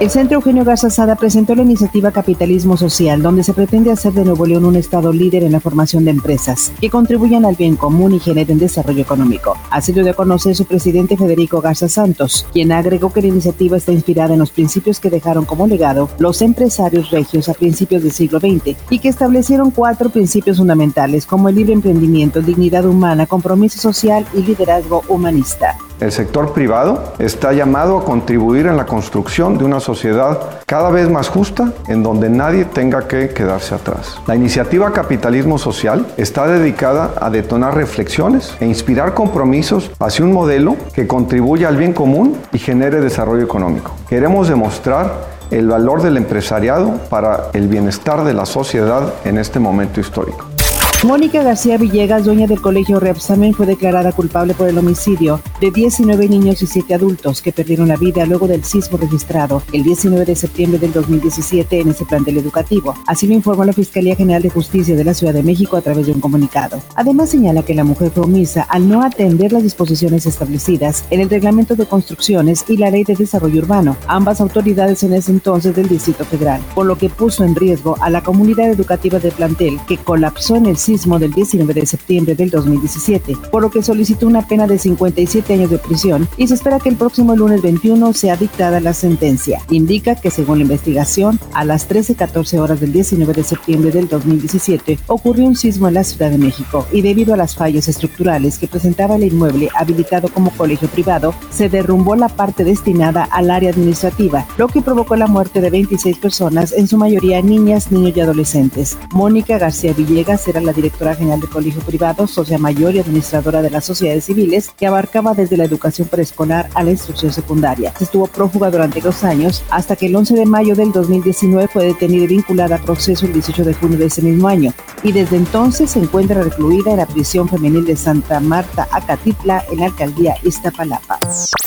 El Centro Eugenio Garza Sada presentó la iniciativa Capitalismo Social, donde se pretende hacer de Nuevo León un estado líder en la formación de empresas que contribuyan al bien común y generen desarrollo económico. Así lo dio a conocer su presidente Federico Garza Santos, quien agregó que la iniciativa está inspirada en los principios que dejaron como legado los empresarios regios a principios del siglo XX y que establecieron cuatro principios fundamentales como el libre emprendimiento, dignidad humana, compromiso social y liderazgo humanista. El sector privado está llamado a contribuir en la construcción de una sociedad cada vez más justa en donde nadie tenga que quedarse atrás. La iniciativa Capitalismo Social está dedicada a detonar reflexiones e inspirar compromisos hacia un modelo que contribuya al bien común y genere desarrollo económico. Queremos demostrar el valor del empresariado para el bienestar de la sociedad en este momento histórico. Mónica García Villegas, dueña del colegio Repsamen, fue declarada culpable por el homicidio de 19 niños y 7 adultos que perdieron la vida luego del sismo registrado el 19 de septiembre del 2017 en ese plantel educativo. Así lo informó la Fiscalía General de Justicia de la Ciudad de México a través de un comunicado. Además señala que la mujer fue omisa al no atender las disposiciones establecidas en el Reglamento de Construcciones y la Ley de Desarrollo Urbano, ambas autoridades en ese entonces del Distrito Federal, por lo que puso en riesgo a la comunidad educativa del plantel que colapsó en el sismo del 19 de septiembre del 2017, por lo que solicitó una pena de 57 años de prisión y se espera que el próximo lunes 21 sea dictada la sentencia. Indica que según la investigación, a las 13.14 horas del 19 de septiembre del 2017 ocurrió un sismo en la Ciudad de México y debido a las fallas estructurales que presentaba el inmueble habilitado como colegio privado, se derrumbó la parte destinada al área administrativa, lo que provocó la muerte de 26 personas, en su mayoría niñas, niños y adolescentes. Mónica García Villegas era la directora general de colegio privado, socia mayor y administradora de las sociedades civiles, que abarcaba desde la educación preescolar a la instrucción secundaria. Estuvo prófuga durante dos años hasta que el 11 de mayo del 2019 fue detenida y vinculada a proceso el 18 de junio de ese mismo año y desde entonces se encuentra recluida en la prisión femenil de Santa Marta, Acatitla, en la alcaldía Iztapalapa.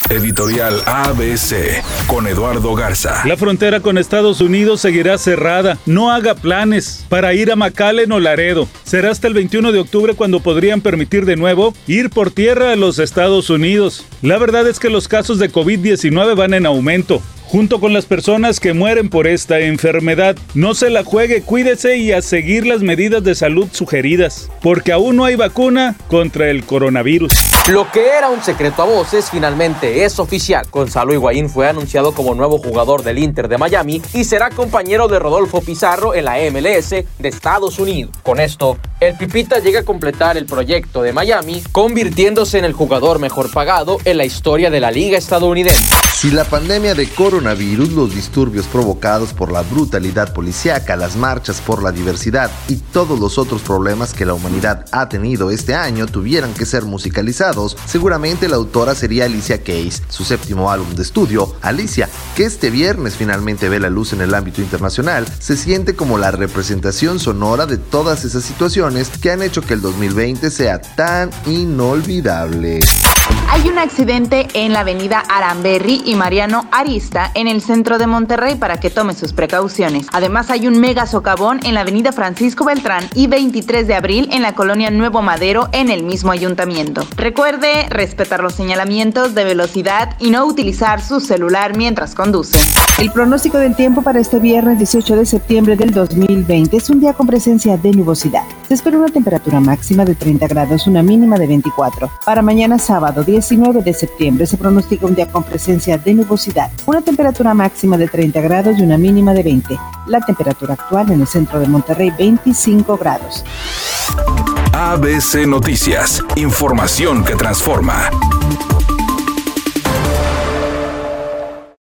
Editorial ABC con Eduardo Garza. La frontera con Estados Unidos seguirá cerrada. No haga planes para ir a McAllen o Laredo. Será hasta el 21 de octubre cuando podrían permitir de nuevo ir por tierra a los Estados Unidos. La verdad es que los casos de COVID-19 van en aumento junto con las personas que mueren por esta enfermedad. No se la juegue, cuídese y a seguir las medidas de salud sugeridas, porque aún no hay vacuna contra el coronavirus. Lo que era un secreto a voces finalmente es oficial. Gonzalo Higuaín fue anunciado como nuevo jugador del Inter de Miami y será compañero de Rodolfo Pizarro en la MLS de Estados Unidos. Con esto, el Pipita llega a completar el proyecto de Miami, convirtiéndose en el jugador mejor pagado en la historia de la liga estadounidense. Si la pandemia de coronavirus, los disturbios provocados por la brutalidad policíaca, las marchas por la diversidad y todos los otros problemas que la humanidad ha tenido este año tuvieran que ser musicalizados, seguramente la autora sería Alicia Keys. Su séptimo álbum de estudio, Alicia, que este viernes finalmente ve la luz en el ámbito internacional, se siente como la representación sonora de todas esas situaciones que han hecho que el 2020 sea tan inolvidable. Hay un accidente en la avenida Aramberri y Mariano Arista en el centro de Monterrey para que tome sus precauciones. Además hay un mega socavón en la avenida Francisco Beltrán y 23 de abril en la colonia Nuevo Madero en el mismo ayuntamiento. Recuerde respetar los señalamientos de velocidad y no utilizar su celular mientras conduce. El pronóstico del tiempo para este viernes 18 de septiembre del 2020 es un día con presencia de nubosidad. Se espera una temperatura máxima de 30 grados, una mínima de 24. Para mañana sábado 19 de septiembre se pronostica un día con presencia de nubosidad, una temperatura máxima de 30 grados y una mínima de 20. La temperatura actual en el centro de Monterrey 25 grados. ABC Noticias, información que transforma.